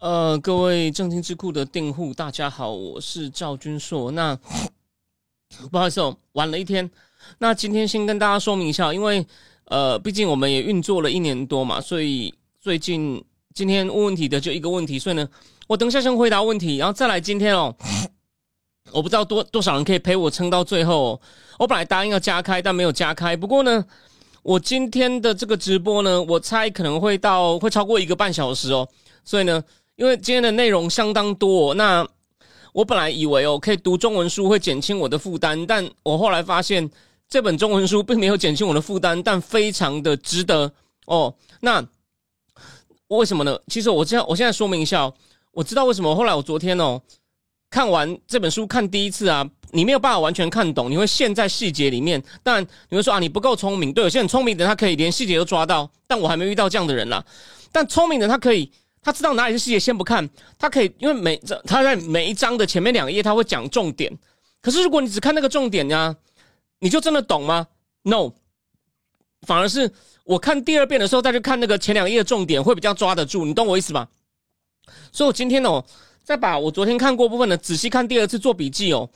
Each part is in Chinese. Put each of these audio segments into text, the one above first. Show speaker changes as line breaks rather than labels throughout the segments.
呃，各位正经智库的订户，大家好，我是赵君硕。那不好意思哦，晚了一天。那今天先跟大家说明一下，因为呃，毕竟我们也运作了一年多嘛，所以最近今天问问题的就一个问题，所以呢，我等一下先回答问题，然后再来今天哦。我不知道多多少人可以陪我撑到最后。哦我本来答应要加开，但没有加开。不过呢，我今天的这个直播呢，我猜可能会到会超过一个半小时哦。所以呢。因为今天的内容相当多，那我本来以为哦可以读中文书会减轻我的负担，但我后来发现这本中文书并没有减轻我的负担，但非常的值得哦。那为什么呢？其实我这样，我现在说明一下哦，我知道为什么。后来我昨天哦看完这本书看第一次啊，你没有办法完全看懂，你会陷在细节里面。但你会说啊，你不够聪明。对，有些很聪明的他可以连细节都抓到，但我还没遇到这样的人啦。但聪明的他可以。他知道哪里是细节，先不看。他可以，因为每这他在每一章的前面两页，他会讲重点。可是如果你只看那个重点呀，你就真的懂吗？No，反而是我看第二遍的时候再去看那个前两页的重点，会比较抓得住。你懂我意思吧？所以我今天哦，再把我昨天看过部分的仔细看第二次做笔记哦。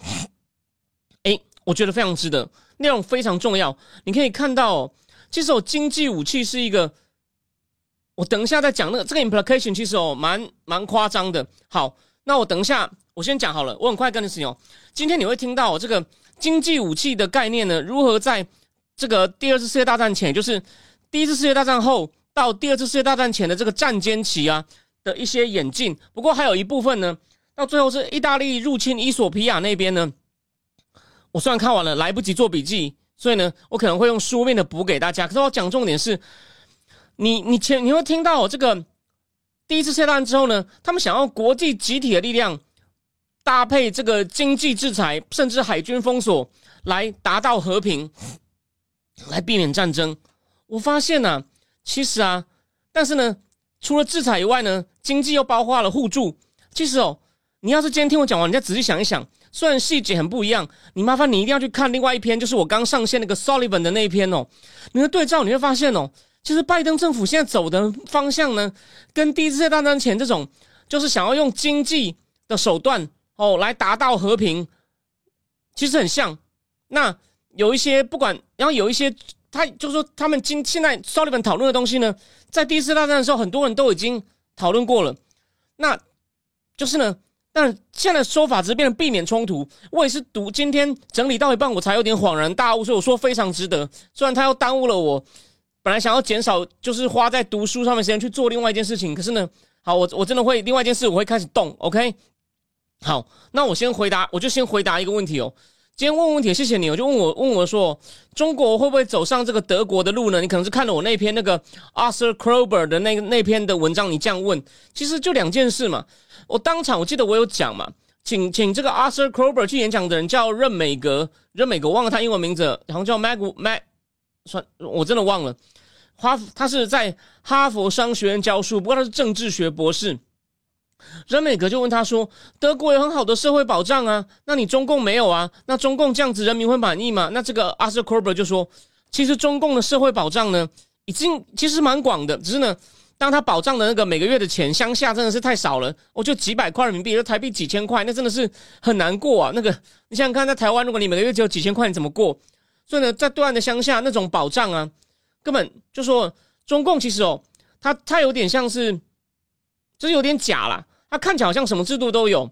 哎，我觉得非常值得，内容非常重要。你可以看到，其实经济武器是一个。我等一下再讲那个这个 implication，其实哦蛮蛮夸张的。好，那我等一下我先讲好了，我很快跟你说哦。今天你会听到这个经济武器的概念呢，如何在这个第二次世界大战前，就是第一次世界大战后到第二次世界大战前的这个战间期啊的一些演进。不过还有一部分呢，到最后是意大利入侵伊索比亚那边呢。我虽然看完了，来不及做笔记，所以呢，我可能会用书面的补给大家。可是我讲重点是。你你前你会听到这个第一次世界大战之后呢，他们想要国际集体的力量搭配这个经济制裁，甚至海军封锁，来达到和平，来避免战争。我发现呢，其实啊，但是呢，除了制裁以外呢，经济又包括了互助。其实哦，你要是今天听我讲完，你再仔细想一想，虽然细节很不一样，你麻烦你一定要去看另外一篇，就是我刚上线那个 Sullivan 的那一篇哦，你的对照你会发现哦。其实拜登政府现在走的方向呢，跟第一次大战前这种，就是想要用经济的手段哦来达到和平，其实很像。那有一些不管，然后有一些他就是说他们今现在 Sullivan 讨论的东西呢，在第一次大战的时候，很多人都已经讨论过了。那就是呢，但现在说法只是变成避免冲突。我也是读今天整理到一半，我才有点恍然大悟，所以我说非常值得。虽然他又耽误了我。本来想要减少，就是花在读书上面时间去做另外一件事情，可是呢，好，我我真的会另外一件事，我会开始动，OK？好，那我先回答，我就先回答一个问题哦。今天问问题，谢谢你，我就问我问我说，中国会不会走上这个德国的路呢？你可能是看了我那篇那个 Arthur Krober 的那那篇的文章，你这样问，其实就两件事嘛。我当场我记得我有讲嘛，请请这个 Arthur Krober 去演讲的人叫任美格，任美格忘了他英文名字，好像叫 Mag Mag，算我真的忘了。哈，他是在哈佛商学院教书，不过他是政治学博士。任美格就问他说：“德国有很好的社会保障啊，那你中共没有啊？那中共这样子，人民会满意吗？”那这个阿瑟·科伯就说：“其实中共的社会保障呢，已经其实蛮广的，只是呢，当他保障的那个每个月的钱，乡下真的是太少了，我就几百块人民币，就台币几千块，那真的是很难过啊。那个你想想看，在台湾，如果你每个月只有几千块，你怎么过？所以呢，在对岸的乡下，那种保障啊。”根本就说中共其实哦，他他有点像是，就是有点假啦。他看起来好像什么制度都有，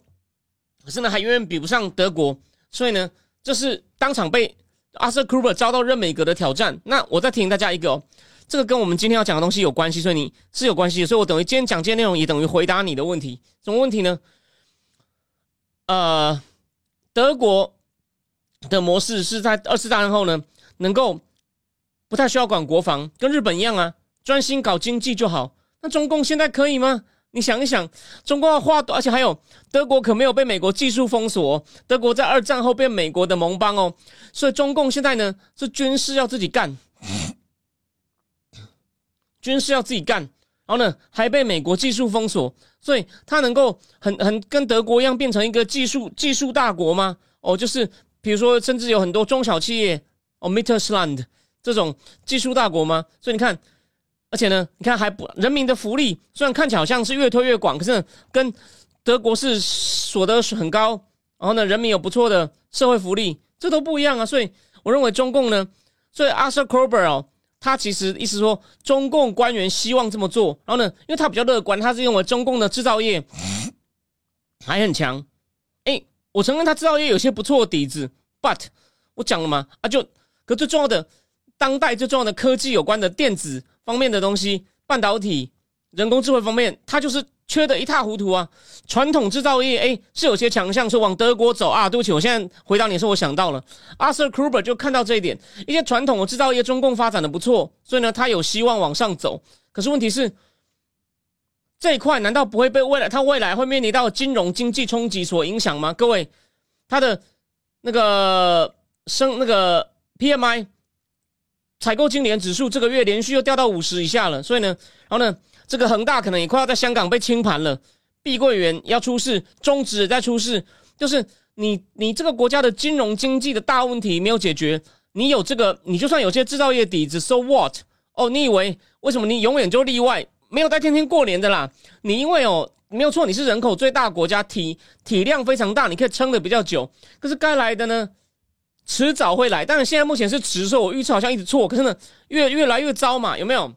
可是呢还远远比不上德国。所以呢，这是当场被阿瑟·库珀遭到任美格的挑战。那我再提醒大家一个哦，这个跟我们今天要讲的东西有关系，所以你是有关系的。所以我等于今天讲这些内容，也等于回答你的问题。什么问题呢？呃，德国的模式是在二次大战后呢，能够。不太需要管国防，跟日本一样啊，专心搞经济就好。那中共现在可以吗？你想一想，中共要花，而且还有德国可没有被美国技术封锁，德国在二战后被美国的盟邦哦，所以中共现在呢是军事要自己干，军事要自己干，然后呢还被美国技术封锁，所以他能够很很跟德国一样变成一个技术技术大国吗？哦，就是比如说，甚至有很多中小企业哦，Mittelstand 这种技术大国吗？所以你看。而且呢，你看还不人民的福利虽然看起来好像是越推越广，可是跟德国是所得很高，然后呢人民有不错的社会福利，这都不一样啊。所以我认为中共呢，所以 Arthur Kober 哦，他其实意思说中共官员希望这么做，然后呢，因为他比较乐观，他是认为中共的制造业还很强。我承认他制造业有些不错的底子，but 我讲了嘛啊，就可最重要的当代最重要的科技有关的电子。方面的东西，半导体、人工智慧方面，它就是缺的一塌糊涂啊。传统制造业，哎，是有些强项，说往德国走啊。对不起，我现在回答你说，我想到了，Arthur Kruber 就看到这一点，一些传统的制造业，中共发展的不错，所以呢，他有希望往上走。可是问题是，这一块难道不会被未来，它未来会面临到金融经济冲击所影响吗？各位，它的那个升那个 PMI。采购经理指数这个月连续又掉到五十以下了，所以呢，然后呢，这个恒大可能也快要在香港被清盘了，碧桂园要出事，中指也在出事，就是你你这个国家的金融经济的大问题没有解决，你有这个，你就算有些制造业底子，so what？哦，你以为为什么你永远就例外，没有在天天过年的啦？你因为哦没有错，你是人口最大国家，体体量非常大，你可以撑的比较久，可是该来的呢？迟早会来，但是现在目前是迟，所以我预测好像一直错，可是呢，越越来越糟嘛，有没有？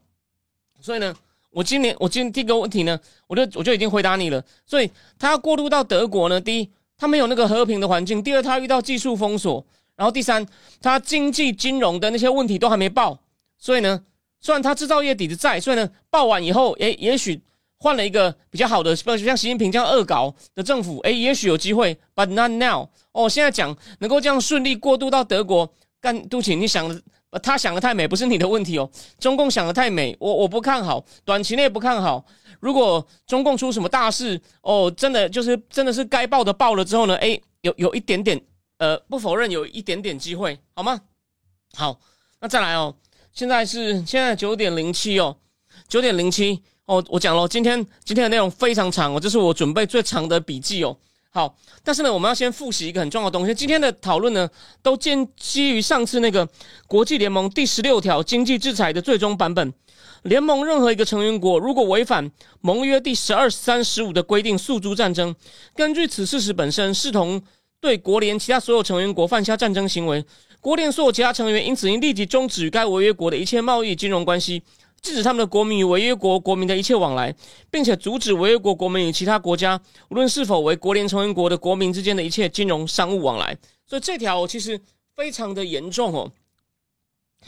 所以呢，我今年我今天第一个问题呢，我就我就已经回答你了。所以他要过渡到德国呢，第一，他没有那个和平的环境；第二，他遇到技术封锁；然后第三，他经济金融的那些问题都还没爆。所以呢，虽然他制造业底子在，所以呢，爆完以后，诶，也许。换了一个比较好的，不像习近平这样恶搞的政府，哎，也许有机会，but not now。哦，现在讲能够这样顺利过渡到德国，干杜请你想的，他想的太美，不是你的问题哦。中共想的太美，我我不看好，短期内不看好。如果中共出什么大事，哦，真的就是真的是该报的报了之后呢，哎，有有一点点，呃，不否认有一点点机会，好吗？好，那再来哦，现在是现在九点零七哦，九点零七。哦，我讲了，今天今天的内容非常长哦，这是我准备最长的笔记哦。好，但是呢，我们要先复习一个很重要的东西。今天的讨论呢，都建基于上次那个国际联盟第十六条经济制裁的最终版本。联盟任何一个成员国如果违反盟约第十二、三、十五的规定诉诸战争，根据此事实本身，视同对国联其他所有成员国犯下战争行为。国联所有其他成员因此应立即终止与该违约国的一切贸易、金融关系。制止他们的国民与违约国国民的一切往来，并且阻止违约国国民与其他国家，无论是否为国联成员国的国民之间的一切金融商务往来。所以这条其实非常的严重哦，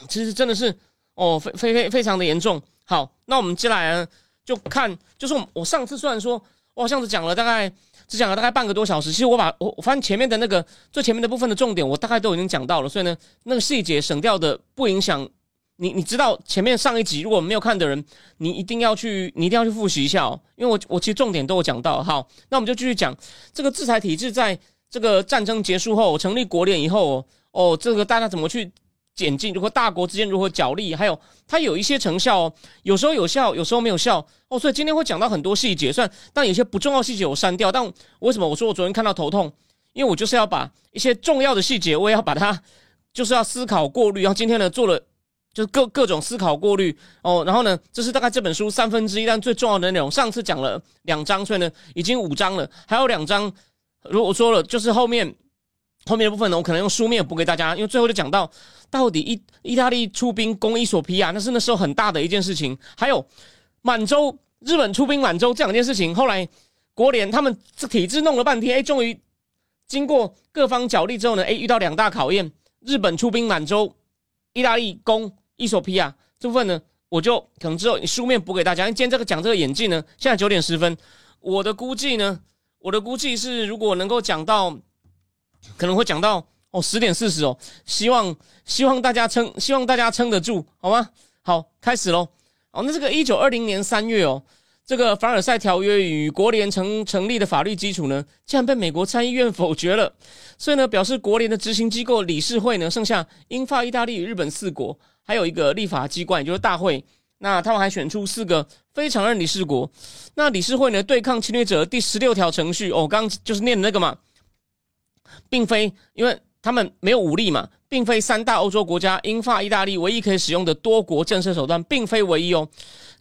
其实真的是哦，非非非非常的严重。好，那我们接下来呢，就看，就是我上次虽然说我好像只讲了大概只讲了大概半个多小时，其实我把我我发现前面的那个最前面的部分的重点我大概都已经讲到了，所以呢，那个细节省掉的不影响。你你知道前面上一集如果没有看的人，你一定要去，你一定要去复习一下哦，因为我我其实重点都有讲到。好，那我们就继续讲这个制裁体制，在这个战争结束后，成立国联以后，哦，这个大家怎么去减进？如何大国之间如何角力？还有它有一些成效哦，有时候有效，有时候没有效哦。所以今天会讲到很多细节，算但有些不重要细节我删掉。但为什么我说我昨天看到头痛？因为我就是要把一些重要的细节，我也要把它就是要思考过滤。然后今天呢做了。就是各各种思考过滤哦，然后呢，这是大概这本书三分之一，但最重要的内容。上次讲了两章，所以呢，已经五章了，还有两章。如果说了，就是后面后面的部分呢，我可能用书面补给大家，因为最后就讲到到底意意大利出兵攻伊索比亚，那是那时候很大的一件事情。还有满洲日本出兵满洲这两件事情，后来国联他们这体制弄了半天，哎，终于经过各方角力之后呢，哎，遇到两大考验，日本出兵满洲，意大利攻。伊索比亚这部分呢，我就可能之后书面补给大家。今天这个讲这个眼镜呢，现在九点十分，我的估计呢，我的估计是如果能够讲到，可能会讲到哦十点四十哦。希望希望大家撑，希望大家撑得住，好吗？好，开始喽。哦，那这个一九二零年三月哦，这个凡尔赛条约与国联成成立的法律基础呢，竟然被美国参议院否决了。所以呢，表示国联的执行机构理事会呢，剩下英法意大利与日本四国，还有一个立法机关，也就是大会。那他们还选出四个非常任理事国。那理事会呢，对抗侵略者第十六条程序，哦，刚就是念的那个嘛，并非因为他们没有武力嘛，并非三大欧洲国家英法意大利唯一可以使用的多国震慑手段，并非唯一哦。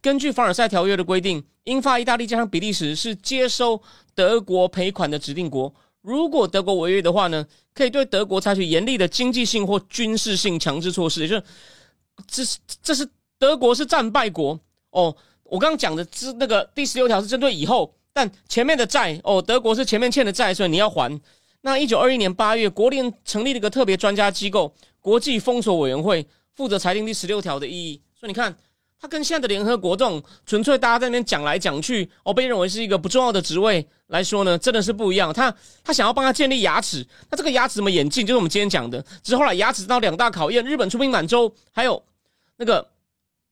根据凡尔赛条约的规定，英法意大利加上比利时是接收德国赔款的指定国。如果德国违约的话呢，可以对德国采取严厉的经济性或军事性强制措施。也就是，这是这是德国是战败国哦。我刚刚讲的之那个第十六条是针对以后，但前面的债哦，德国是前面欠的债，所以你要还。那一九二一年八月，国联成立了一个特别专家机构——国际封锁委员会，负责裁定第十六条的意义。所以你看。它跟现在的联合国这种纯粹大家在那边讲来讲去，哦，被认为是一个不重要的职位来说呢，真的是不一样。他他想要帮他建立牙齿，那这个牙齿怎么演进？就是我们今天讲的。之后来牙齿到两大考验：日本出兵满洲，还有那个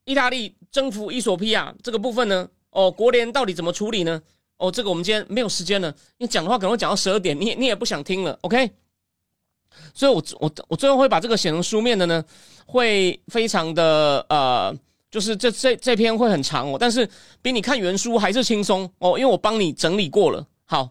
意大利征服伊索比亚这个部分呢？哦，国联到底怎么处理呢？哦，这个我们今天没有时间了，你讲的话可能会讲到十二点，你也你也不想听了，OK？所以我我我最后会把这个写成书面的呢，会非常的呃。就是这这这篇会很长哦，但是比你看原书还是轻松哦，因为我帮你整理过了。好，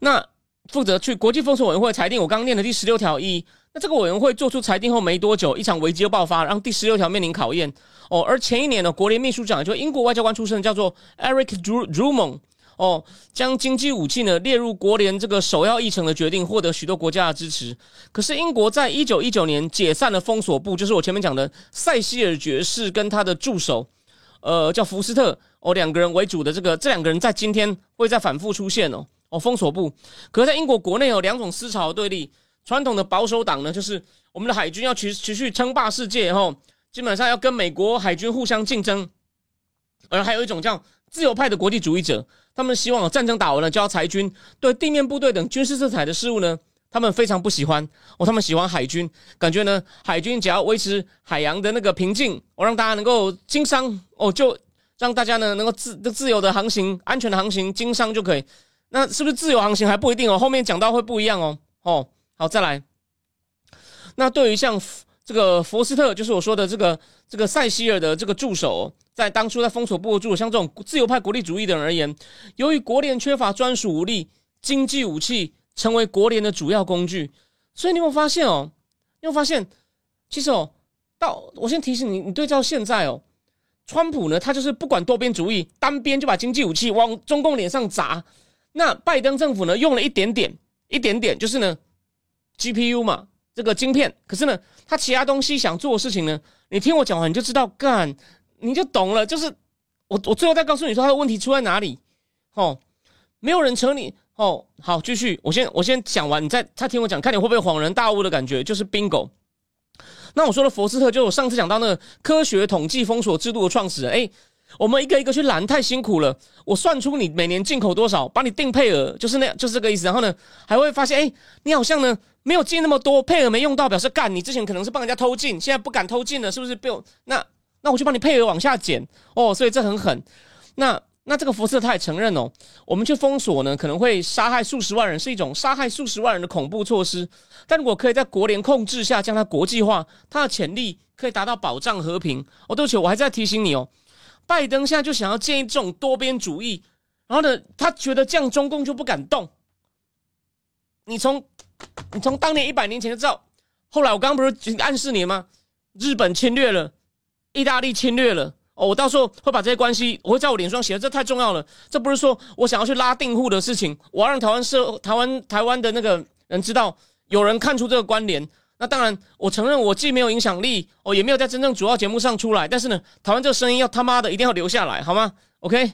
那负责去国际封锁委员会裁定，我刚念的第十六条一，那这个委员会做出裁定后没多久，一场危机又爆发，让第十六条面临考验哦。而前一年呢，国联秘书长就英国外交官出身，叫做 Eric Drummond。哦，将经济武器呢列入国联这个首要议程的决定，获得许多国家的支持。可是英国在一九一九年解散了封锁部，就是我前面讲的塞西尔爵士跟他的助手，呃，叫福斯特哦，两个人为主的这个这两个人在今天会再反复出现哦哦，封锁部。可是在英国国内有两种思潮对立，传统的保守党呢，就是我们的海军要持持续称霸世界，哈，基本上要跟美国海军互相竞争。而还有一种叫自由派的国际主义者。他们希望战争打完了就要裁军，对地面部队等军事色彩的事物呢，他们非常不喜欢哦。他们喜欢海军，感觉呢，海军只要维持海洋的那个平静，我让大家能够经商哦，就让大家呢能够自自由的航行、安全的航行、经商就可以。那是不是自由航行还不一定哦？后面讲到会不一样哦。哦，好，再来。那对于像。这个佛斯特就是我说的这个这个塞西尔的这个助手，在当初在封锁部驻，像这种自由派国力主义的人而言，由于国联缺乏专属武力，经济武器成为国联的主要工具，所以你有发现哦，你有发现，其实哦，到我先提醒你，你对照现在哦，川普呢，他就是不管多边主义，单边就把经济武器往中共脸上砸，那拜登政府呢，用了一点点，一点点，就是呢，GPU 嘛。这个晶片，可是呢，他其他东西想做的事情呢，你听我讲完你就知道，干你就懂了。就是我我最后再告诉你说他的问题出在哪里。哦，没有人扯你。哦，好，继续，我先我先讲完，你再他听我讲，看你会不会恍然大悟的感觉。就是 bingo。那我说的佛斯特，就我上次讲到那个科学统计封锁制度的创始人。哎，我们一个一个去拦，太辛苦了。我算出你每年进口多少，把你定配额，就是那样，就是这个意思。然后呢，还会发现，哎，你好像呢。没有进那么多配额没用到，表示干你之前可能是帮人家偷进，现在不敢偷进了，是不是？被我那那我就帮你配额往下减哦，所以这很狠。那那这个福斯特他也承认哦，我们去封锁呢，可能会杀害数十万人，是一种杀害数十万人的恐怖措施。但如果可以在国联控制下将它国际化，它的潜力可以达到保障和平。哦，对不起，我还在提醒你哦，拜登现在就想要建议这种多边主义，然后呢，他觉得这样中共就不敢动。你从你从当年一百年前就知道，后来我刚刚不是暗示你吗？日本侵略了，意大利侵略了哦，我到时候会把这些关系，我会在我脸上写，这太重要了。这不是说我想要去拉订户的事情，我要让台湾社台湾台湾的那个人知道，有人看出这个关联。那当然，我承认我既没有影响力哦，也没有在真正主要节目上出来，但是呢，台湾这个声音要他妈的一定要留下来，好吗？OK。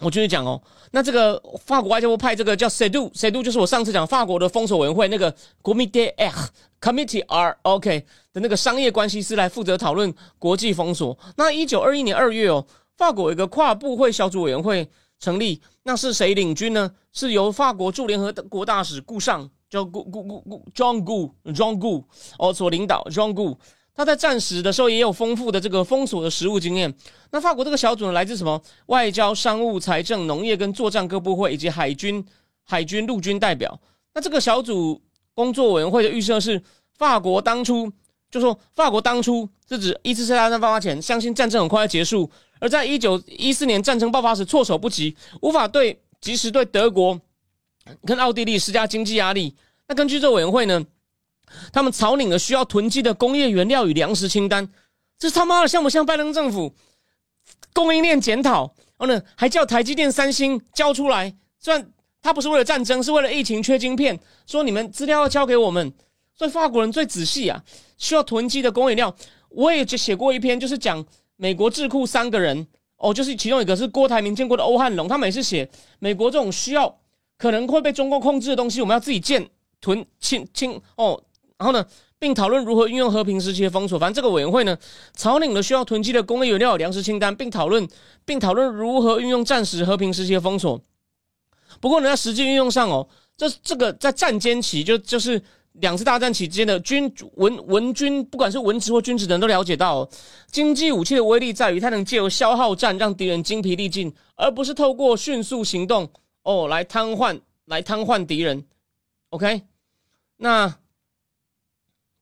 我继续讲哦，那这个法国外交部派这个叫 CEDU，CEDU 就是我上次讲法国的封锁委员会那个 Committee R Committee R OK 的那个商业关系师来负责讨论国际封锁。那一九二一年二月哦，法国有一个跨部会小组委员会成立，那是谁领军呢？是由法国驻联合国大使顾尚叫顾顾顾顾 John Gu John Gu 哦所领导 John Gu。他在战时的时候也有丰富的这个封锁的实务经验。那法国这个小组呢，来自什么？外交、商务、财政、农业跟作战各部会以及海军、海军陆军代表。那这个小组工作委员会的预设是，法国当初就说，法国当初是指一次世界大战爆发前，相信战争很快要结束，而在一九一四年战争爆发时措手不及，无法对及时对德国跟奥地利施加经济压力。那根据这委员会呢，他们草拟了需要囤积的工业原料与粮食清单，这他妈的像不像拜登政府供应链检讨？然后呢，还叫台积电、三星交出来，虽然他不是为了战争，是为了疫情缺晶片，说你们资料要交给我们。所以法国人最仔细啊，需要囤积的工业料，我也写过一篇，就是讲美国智库三个人哦，就是其中一个是郭台铭见过的欧汉龙，他每次写美国这种需要可能会被中共控制的东西，我们要自己建。囤清清哦，然后呢，并讨论如何运用和平时期的封锁。反正这个委员会呢，草拟了需要囤积的工业原料、粮食清单，并讨论并讨论如何运用战时和平时期的封锁。不过呢，在实际运用上哦，这这个在战间期，就就是两次大战期间的军文文军，不管是文职或军职的人都了解到，经济武器的威力在于它能借由消耗战让敌人精疲力尽，而不是透过迅速行动哦来瘫痪来瘫痪敌人。OK，那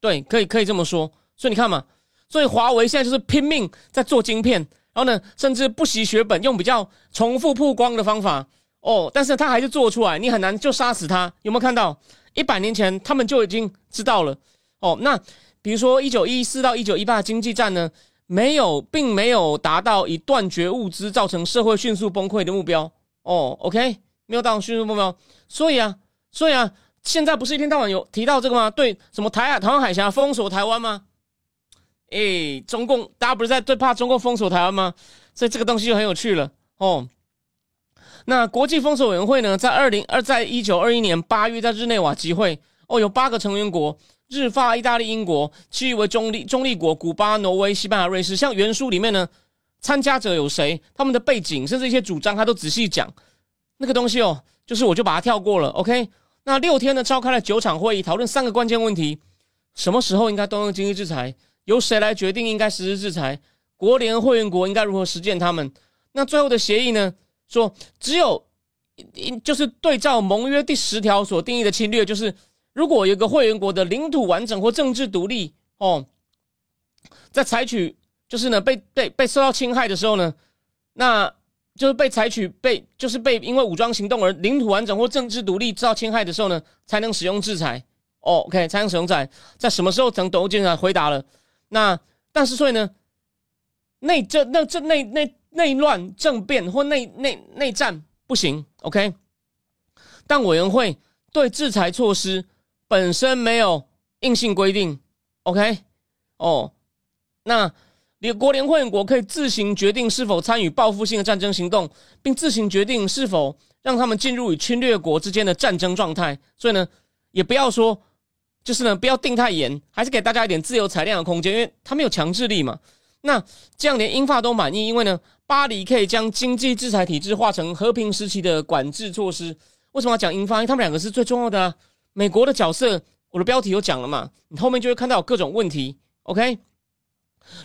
对，可以可以这么说。所以你看嘛，所以华为现在就是拼命在做晶片，然后呢，甚至不惜血本，用比较重复曝光的方法哦，但是他还是做出来，你很难就杀死他。有没有看到？一百年前他们就已经知道了哦。那比如说一九一四到一九一八经济战呢，没有，并没有达到以断绝物资造成社会迅速崩溃的目标哦。OK，没有达到迅速目标，所以啊，所以啊。现在不是一天到晚有提到这个吗？对，什么台海、台湾海峡封锁台湾吗？哎，中共大家不是在最怕中共封锁台湾吗？所以这个东西就很有趣了哦。那国际封锁委员会呢，在二零二，在一九二一年八月在日内瓦集会哦，有八个成员国：日、法、意大利、英国，其余为中立中立国，古巴、挪威、西班牙、瑞士。像原书里面呢，参加者有谁？他们的背景，甚至一些主张，他都仔细讲。那个东西哦，就是我就把它跳过了。OK。那六天呢，召开了九场会议，讨论三个关键问题：什么时候应该动用经济制裁？由谁来决定应该实施制裁？国联会员国应该如何实践他们？那最后的协议呢？说只有，就是对照盟约第十条所定义的侵略，就是如果有个会员国的领土完整或政治独立哦，在采取就是呢被被被受到侵害的时候呢，那。就是被采取被就是被因为武装行动而领土完整或政治独立遭到侵害的时候呢，才能使用制裁。哦，OK，才能使用制裁。在什么时候等董监察回答了？那但是所以呢，内政那这内内内乱政变或内内内战不行。OK，但委员会对制裁措施本身没有硬性规定。OK，哦，那。一个国联会员国可以自行决定是否参与报复性的战争行动，并自行决定是否让他们进入与侵略国之间的战争状态。所以呢，也不要说，就是呢，不要定太严，还是给大家一点自由裁量的空间，因为他没有强制力嘛。那这样连英法都满意，因为呢，巴黎可以将经济制裁体制化成和平时期的管制措施。为什么要讲英法？因为他们两个是最重要的。啊。美国的角色，我的标题有讲了嘛？你后面就会看到各种问题。OK。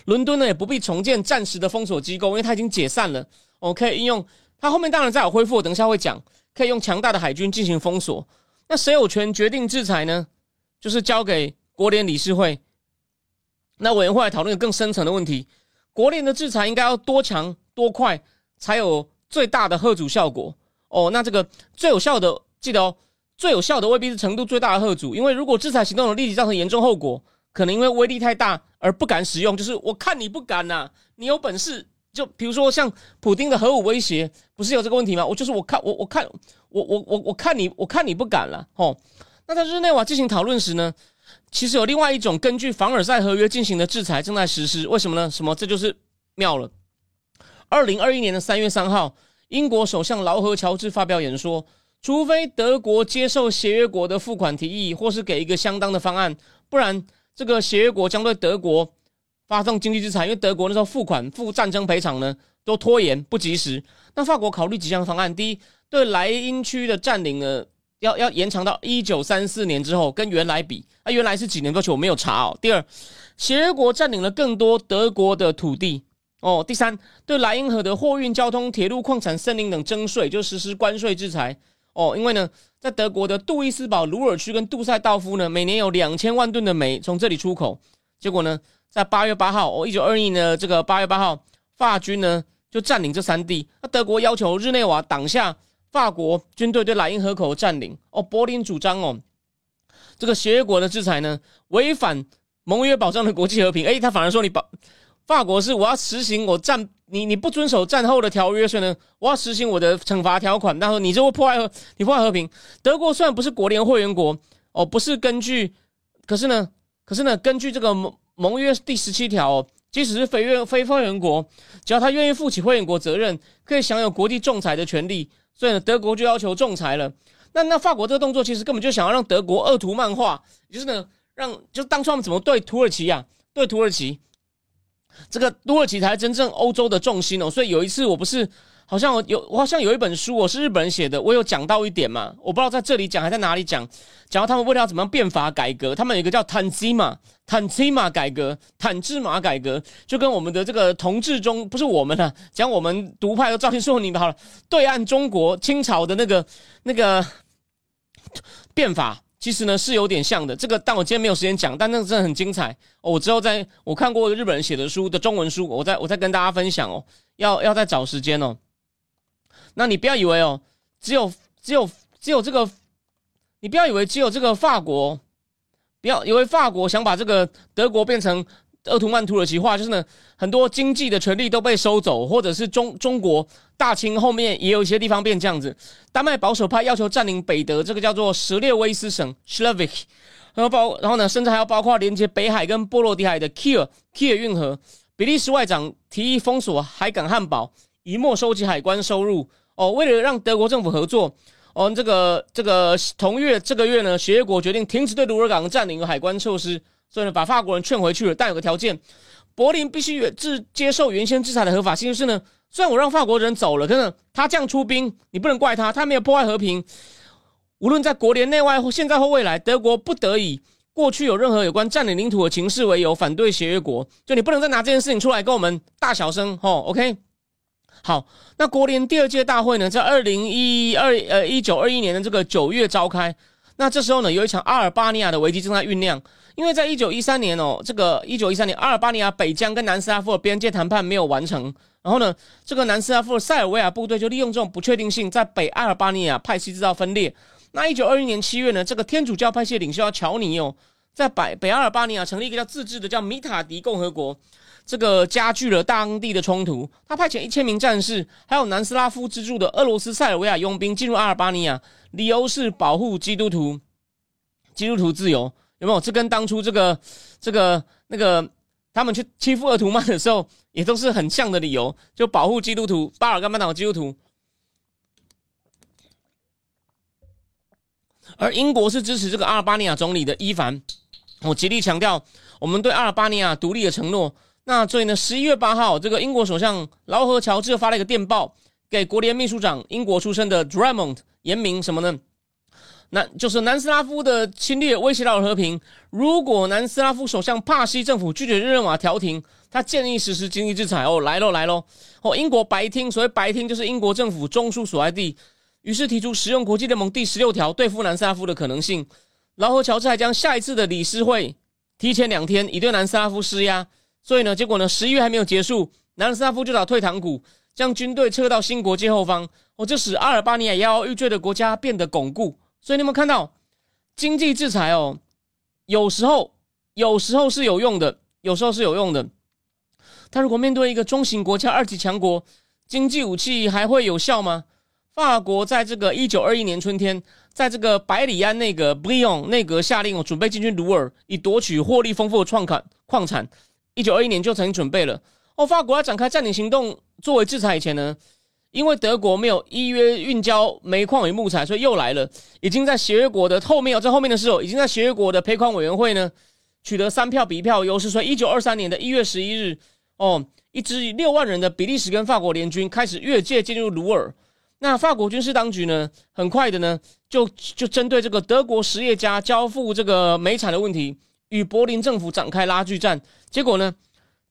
伦敦呢也不必重建暂时的封锁机构，因为它已经解散了。我可以应用它后面当然再有恢复，等一下会讲，可以用强大的海军进行封锁。那谁有权决定制裁呢？就是交给国联理事会。那委员会来讨论更深层的问题：国联的制裁应该要多强多快才有最大的贺阻效果？哦，那这个最有效的，记得哦，最有效的未必是程度最大的贺阻，因为如果制裁行动的立即造成严重后果。可能因为威力太大而不敢使用，就是我看你不敢呐，你有本事就比如说像普丁的核武威胁，不是有这个问题吗？我就是我看我我看我我我我看你我看你不敢了哦。那在日内瓦进行讨论时呢，其实有另外一种根据凡尔赛合约进行的制裁正在实施，为什么呢？什么？这就是妙了。二零二一年的三月三号，英国首相劳合乔治发表演说，除非德国接受协约国的付款提议，或是给一个相当的方案，不然。这个协约国将对德国发动经济制裁，因为德国那时候付款付战争赔偿呢都拖延不及时。那法国考虑几项方案：第一，对莱茵区的占领呢要要延长到一九三四年之后，跟原来比，啊，原来是几年过去我没有查哦。第二，协约国占领了更多德国的土地哦。第三，对莱茵河的货运交通、铁路、矿产、森林等征税，就实施关税制裁哦。因为呢，在德国的杜伊斯堡、鲁尔区跟杜塞道夫呢，每年有两千万吨的煤从这里出口。结果呢，在八月八号，哦，一九二一年的这个八月八号，法军呢就占领这三地，那德国要求日内瓦挡下。法国军队对莱茵河口的占领哦，柏林主张哦，这个协约国的制裁呢，违反盟约保障的国际和平。诶，他反而说你保法国是我要实行我战你你不遵守战后的条约，所以呢，我要实行我的惩罚条款。他说你就会破坏和你破坏和平。德国虽然不是国联会员国哦，不是根据，可是呢，可是呢，根据这个盟盟约第十七条哦，即使是非愿非会员国，只要他愿意负起会员国责任，可以享有国际仲裁的权利。所以呢，德国就要求仲裁了。那那法国这个动作其实根本就想要让德国恶图漫画，就是呢，让就当初他们怎么对土耳其呀，对土耳其，这个土耳其才真正欧洲的重心哦。所以有一次我不是。好像我有，我好像有一本书，我是日本人写的，我有讲到一点嘛，我不知道在这里讲还在哪里讲，讲到他们为了要怎么样变法改革，他们有一个叫坦基马坦基马改革，坦制马改革，就跟我们的这个同治中不是我们啊，讲我们独派的赵天硕你们好了，对岸中国清朝的那个那个变法，其实呢是有点像的，这个但我今天没有时间讲，但那个真的很精彩哦，我之后在我看过日本人写的书的中文书，我再我再跟大家分享哦，要要再找时间哦。那你不要以为哦，只有只有只有这个，你不要以为只有这个法国，不要以为法国想把这个德国变成鄂图曼土耳其化，就是呢，很多经济的权利都被收走，或者是中中国大清后面也有一些地方变这样子。丹麦保守派要求占领北德，这个叫做什列威斯省 s c h l e v i k 然后包然后呢，甚至还要包括连接北海跟波罗的海的 Kier Kier 运河。比利时外长提议封锁海港汉堡，以没收集海关收入。哦，为了让德国政府合作，哦，这个这个同月这个月呢，协约国决定停止对卢尔港的占领和海关措施，所以呢，把法国人劝回去了。但有个条件，柏林必须制接受原先制裁的合法性。就是呢，虽然我让法国人走了，可是他这样出兵，你不能怪他，他没有破坏和平。无论在国联内外或现在或未来，德国不得以过去有任何有关占领领土的情势为由反对协约国。就你不能再拿这件事情出来跟我们大小声，哦 o k 好，那国联第二届大会呢，在二零一二呃一九二一年的这个九月召开。那这时候呢，有一场阿尔巴尼亚的危机正在酝酿，因为在一九一三年哦，这个一九一三年阿尔巴尼亚北疆跟南斯拉夫的边界谈判没有完成，然后呢，这个南斯拉夫的塞尔维亚部队就利用这种不确定性，在北阿尔巴尼亚派系制造分裂。那一九二一年七月呢，这个天主教派系领袖乔尼哦，在北北阿尔巴尼亚成立一个叫自治的叫米塔迪共和国。这个加剧了当地的冲突。他派遣一千名战士，还有南斯拉夫资助的俄罗斯塞尔维亚佣兵进入阿尔巴尼亚，理由是保护基督徒，基督徒自由。有没有？这跟当初这个、这个、那个他们去欺负鄂图曼的时候，也都是很像的理由，就保护基督徒，巴尔干半岛基督徒。而英国是支持这个阿尔巴尼亚总理的伊凡，我极力强调我们对阿尔巴尼亚独立的承诺。那所以呢，十一月八号，这个英国首相劳合乔治发了一个电报给国联秘书长，英国出身的 Drummond，言明什么呢？那就是南斯拉夫的侵略威胁到了和平。如果南斯拉夫首相帕西政府拒绝日内瓦调停，他建议实施经济制裁。哦，来喽，来喽！哦，英国白厅，所谓白厅就是英国政府中枢所在地，于是提出使用国际联盟第十六条对付南斯拉夫的可能性。劳合乔治还将下一次的理事会提前两天，以对南斯拉夫施压。所以呢，结果呢，十一月还没有结束，南斯拉夫就打退堂鼓，将军队撤到新国界后方。哦，这使阿尔巴尼亚摇摇欲坠的国家变得巩固。所以你有没有看到，经济制裁哦，有时候有时候是有用的，有时候是有用的。他如果面对一个中型国家、二级强国，经济武器还会有效吗？法国在这个一九二一年春天，在这个百里安内阁 （Brion） 内阁下令哦，准备进军鲁尔，以夺取获利丰富的矿产矿产。一九二一年就曾经准备了哦，法国要展开占领行动作为制裁以前呢，因为德国没有依约运交煤矿与木材，所以又来了。已经在协约国的后面哦，在后面的时候，已经在协约国的赔款委员会呢取得三票比一票优势。所以一九二三年的一月十一日哦，一支六万人的比利时跟法国联军开始越界进入鲁尔。那法国军事当局呢，很快的呢，就就针对这个德国实业家交付这个煤产的问题，与柏林政府展开拉锯战。结果呢，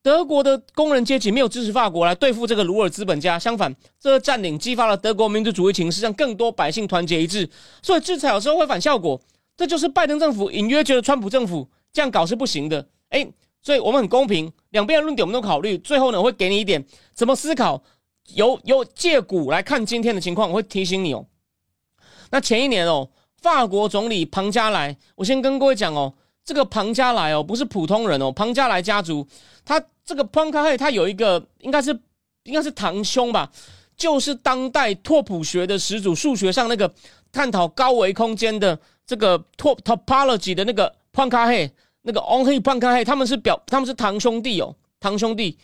德国的工人阶级没有支持法国来对付这个鲁尔资本家，相反，这个占领激发了德国民族主义情绪，让更多百姓团结一致。所以制裁有时候会反效果，这就是拜登政府隐约觉得川普政府这样搞是不行的。哎，所以我们很公平，两边的论点我们都考虑，最后呢我会给你一点怎么思考。由由借股来看今天的情况，我会提醒你哦。那前一年哦，法国总理庞加莱，我先跟各位讲哦，这个庞加莱哦不是普通人哦，庞加莱家族，他这个庞卡黑他有一个应该是应该是堂兄吧，就是当代拓扑学的始祖，数学上那个探讨高维空间的这个拓 topology 的那个庞卡黑，那个 on 黑庞卡黑，他们是表他们是堂兄弟哦，堂兄弟。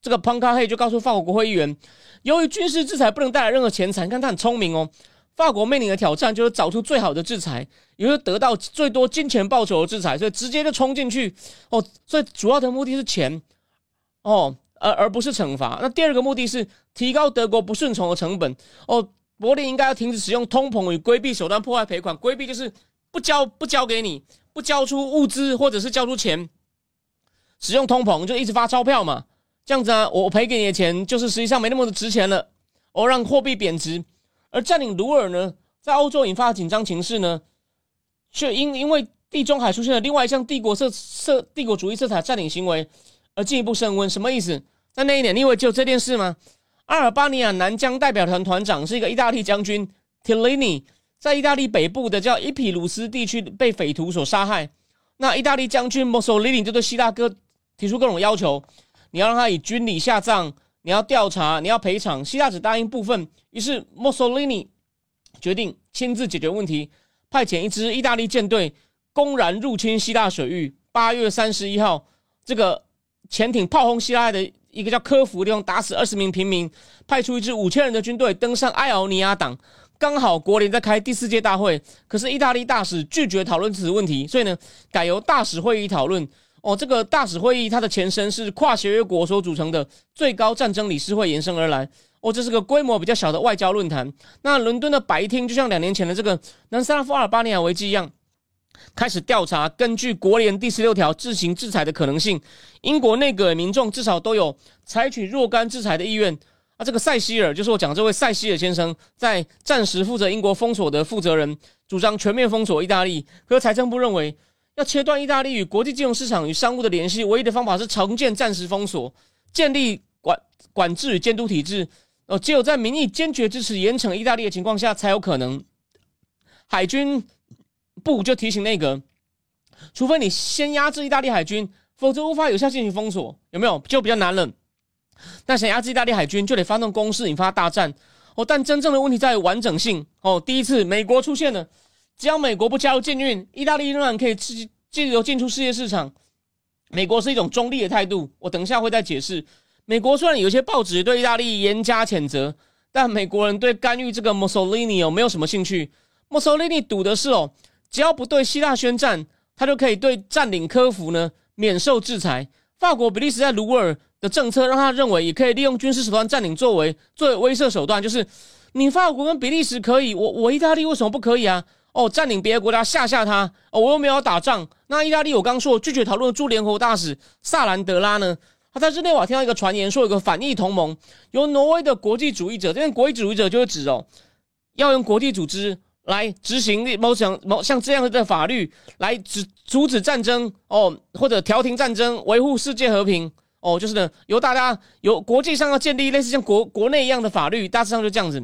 这个庞卡黑就告诉法国国会议员，由于军事制裁不能带来任何钱财，你看他很聪明哦。法国面临的挑战就是找出最好的制裁，也就是得到最多金钱报酬的制裁，所以直接就冲进去哦。所以主要的目的是钱哦，而而不是惩罚。那第二个目的是提高德国不顺从的成本哦。柏林应该要停止使用通膨与规避手段破坏赔款，规避就是不交不交给你，不交出物资或者是交出钱，使用通膨就一直发钞票嘛。这样子啊，我赔给你的钱就是实际上没那么的值钱了，哦，让货币贬值。而占领鲁尔呢，在欧洲引发紧张情势呢，却因因为地中海出现了另外一项帝国色色帝国主义色彩占领行为而进一步升温。什么意思？在那一年，你以为只有这件事吗？阿尔巴尼亚南疆代表团团长是一个意大利将军 Tillini，在意大利北部的叫伊皮鲁斯地区被匪徒所杀害。那意大利将军 Mussolini 就对希腊哥提出各种要求。你要让他以军礼下葬，你要调查，你要赔偿。希腊只答应部分，于是墨索里尼决定亲自解决问题，派遣一支意大利舰队公然入侵希腊水域。八月三十一号，这个潜艇炮轰希腊的一个叫科孚地方，打死二十名平民，派出一支五千人的军队登上爱奥尼亚岛。刚好国联在开第四届大会，可是意大利大使拒绝讨论此问题，所以呢，改由大使会议讨论。哦，这个大使会议它的前身是跨协约国所组成的最高战争理事会延伸而来。哦，这是个规模比较小的外交论坛。那伦敦的白厅就像两年前的这个南斯拉夫阿尔巴尼亚危机一样，开始调查根据国联第十六条自行制裁的可能性。英国内阁民众至少都有采取若干制裁的意愿。啊，这个塞西尔就是我讲这位塞西尔先生，在暂时负责英国封锁的负责人，主张全面封锁意大利。可财政部认为。要切断意大利与国际金融市场与商务的联系，唯一的方法是重建暂时封锁，建立管管制与监督体制。哦，只有在民意坚决支持严惩意大利的情况下，才有可能。海军部就提醒内阁，除非你先压制意大利海军，否则无法有效进行封锁。有没有？就比较难了。那想压制意大利海军，就得发动攻势，引发大战。哦，但真正的问题在于完整性。哦，第一次美国出现了。只要美国不加入禁运，意大利仍然可以自自由进出世界市场。美国是一种中立的态度，我等一下会再解释。美国虽然有些报纸对意大利严加谴责，但美国人对干预这个 Mussolini 有没有什么兴趣？Mussolini 赌的是哦，只要不对希腊宣战，他就可以对占领科孚呢免受制裁。法国、比利时在卢尔的政策让他认为也可以利用军事手段占领作为作为威慑手段，就是你法国跟比利时可以，我我意大利为什么不可以啊？哦，占领别的国家吓吓他哦，我又没有打仗。那意大利，我刚说拒绝讨论驻联合国大使萨兰德拉呢？他在日内瓦听到一个传言，说有个反义同盟，由挪威的国际主义者，这边国际主义者就是指哦，要用国际组织来执行某像某像这样的法律来止阻止战争哦，或者调停战争，维护世界和平哦，就是呢，由大家由国际上要建立类似像国国内一样的法律，大致上就这样子，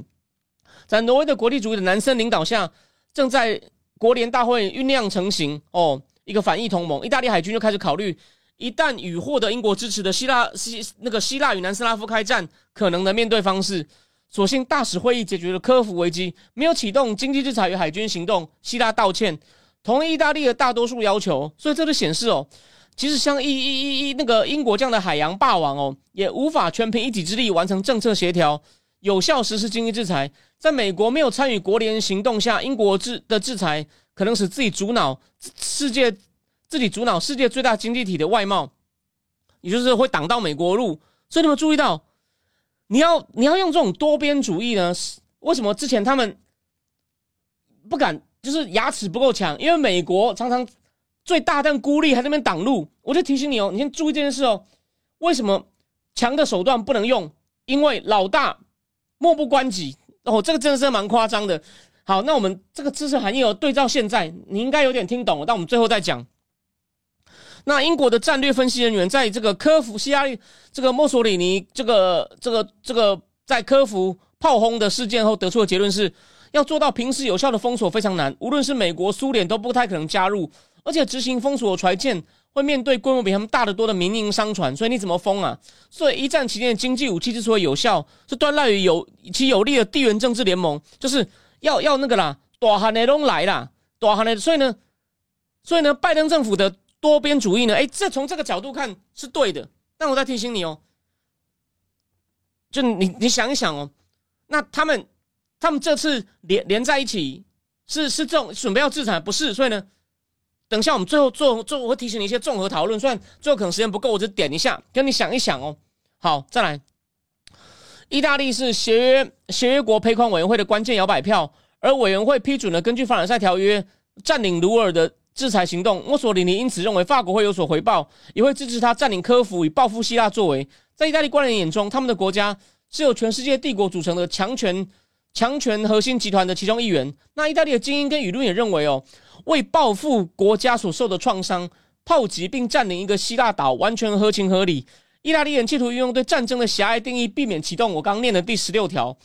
在挪威的国际主义的男生领导下。正在国联大会酝酿成型哦，一个反意同盟，意大利海军就开始考虑，一旦与获得英国支持的希腊希那个希腊与南斯拉夫开战，可能的面对方式。所幸大使会议解决了科孚危机，没有启动经济制裁与海军行动。希腊道歉，同意意大利的大多数要求，所以这就显示哦，即使像一一一一那个英国这样的海洋霸王哦，也无法全凭一己之力完成政策协调。有效实施经济制裁，在美国没有参与国联行动下，英国制的制裁可能使自己主脑世界自己主脑世界最大经济体的外贸，也就是会挡到美国路。所以你们注意到，你要你要用这种多边主义呢，为什么之前他们不敢，就是牙齿不够强？因为美国常常最大但孤立，还在那边挡路。我就提醒你哦，你先注意这件事哦。为什么强的手段不能用？因为老大漠不关己哦，这个真的是蛮夸张的。好，那我们这个知识含义哦，对照现在，你应该有点听懂了。但我们最后再讲。那英国的战略分析人员在这个科服希拉里这个墨索里尼这个这个这个在科服炮轰的事件后得出的结论是，要做到平时有效的封锁非常难，无论是美国、苏联都不太可能加入，而且执行封锁船舰会面对规模比他们大得多的民营商船，所以你怎么封啊？所以一战期间的经济武器之所以有效，是端赖于有其有利的地缘政治联盟，就是要要那个啦，大汉的拢来啦，大汉的，所以呢，所以呢，拜登政府的。多边主义呢？哎，这从这个角度看是对的，但我再提醒你哦，就你你想一想哦，那他们他们这次连连在一起是是这种准备要制裁，不是？所以呢，等一下我们最后做做，我会提醒你一些综合讨论。虽然最后可能时间不够，我就点一下，跟你想一想哦。好，再来，意大利是协约协约国赔款委员会的关键摇摆票，而委员会批准了根据凡尔赛条约占领卢尔的。制裁行动，墨索里尼因此认为法国会有所回报，也会支持他占领科孚，以报复希腊作为。在意大利官员眼中，他们的国家是由全世界帝国组成的强权强权核心集团的其中一员。那意大利的精英跟舆论也认为，哦，为报复国家所受的创伤，炮击并占领一个希腊岛，完全合情合理。意大利人企图运用对战争的狭隘定义，避免启动我刚念的第十六条。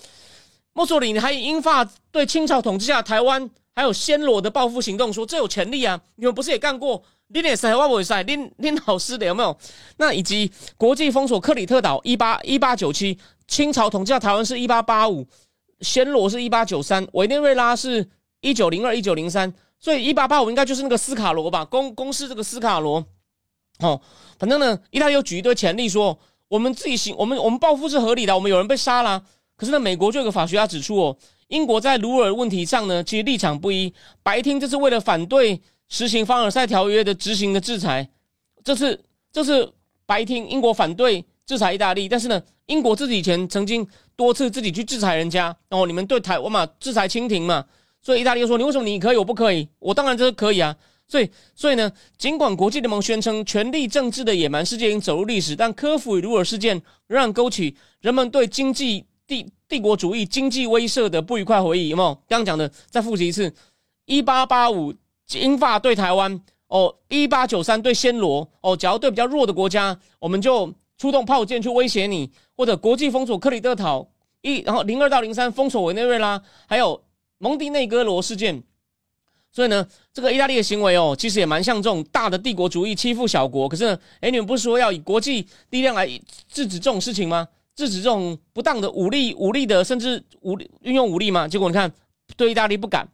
墨索里尼还英法对清朝统治下台湾。还有暹罗的报复行动，说这有潜力啊！你们不是也干过？林也赛、外国赛、林林老师的有没有？那以及国际封锁克里特岛一八一八九七，清朝统治下台湾是一八八五，暹罗是一八九三，委内瑞拉是一九零二一九零三，所以一八八五应该就是那个斯卡罗吧？公公示这个斯卡罗。哦，反正呢，意大利又举一堆潜力，说我们自己行，我们我们报复是合理的，我们有人被杀了。可是呢，美国就有个法学家指出哦。英国在卢尔问题上呢，其实立场不一。白厅这是为了反对实行凡尔赛条约的执行的制裁，这次这次白厅英国反对制裁意大利，但是呢，英国自己以前曾经多次自己去制裁人家。哦，你们对台湾嘛制裁清廷嘛，所以意大利又说你为什么你可以我不可以？我当然这是可以啊。所以所以呢，尽管国际联盟宣称权力政治的野蛮世界已经走入历史，但科夫与卢尔事件仍然勾起人们对经济帝。帝国主义经济威慑的不愉快回忆有没有？刚刚讲的再复习一次：一八八五英法对台湾哦，一八九三对暹罗哦，只要对比较弱的国家，我们就出动炮舰去威胁你，或者国际封锁克里特岛一，然后零二到零三封锁委内瑞拉，还有蒙蒂内哥罗事件。所以呢，这个意大利的行为哦，其实也蛮像这种大的帝国主义欺负小国。可是呢，哎，你们不是说要以国际力量来制止这种事情吗？制止这种不当的武力、武力的，甚至武力运用武力吗？结果你看，对意大利不敢。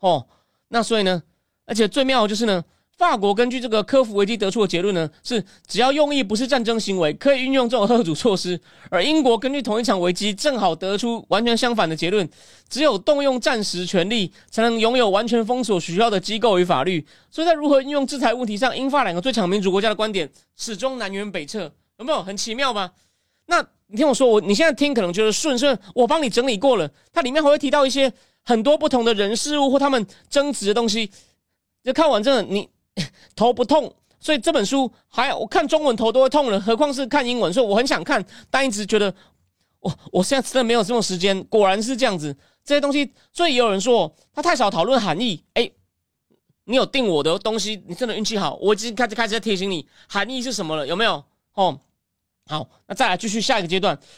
哦，那所以呢，而且最妙的就是呢，法国根据这个科夫危机得出的结论呢，是只要用意不是战争行为，可以运用这种贺阻措施。而英国根据同一场危机，正好得出完全相反的结论，只有动用战时权力，才能拥有完全封锁需要的机构与法律。所以在如何运用制裁问题上，英法两个最强民主国家的观点始终南辕北辙，有没有很奇妙吧？那你听我说，我你现在听可能觉得顺顺，我帮你整理过了，它里面还会提到一些很多不同的人事物或他们争执的东西，就看完真的你 头不痛，所以这本书还我看中文头都会痛了，何况是看英文，所以我很想看，但一直觉得我我现在真的没有这种时间，果然是这样子，这些东西，所以也有人说他太少讨论含义，哎，你有定我的东西，你真的运气好，我已经开始开始在提醒你含义是什么了，有没有？哦。好，那再来继续下一个阶段。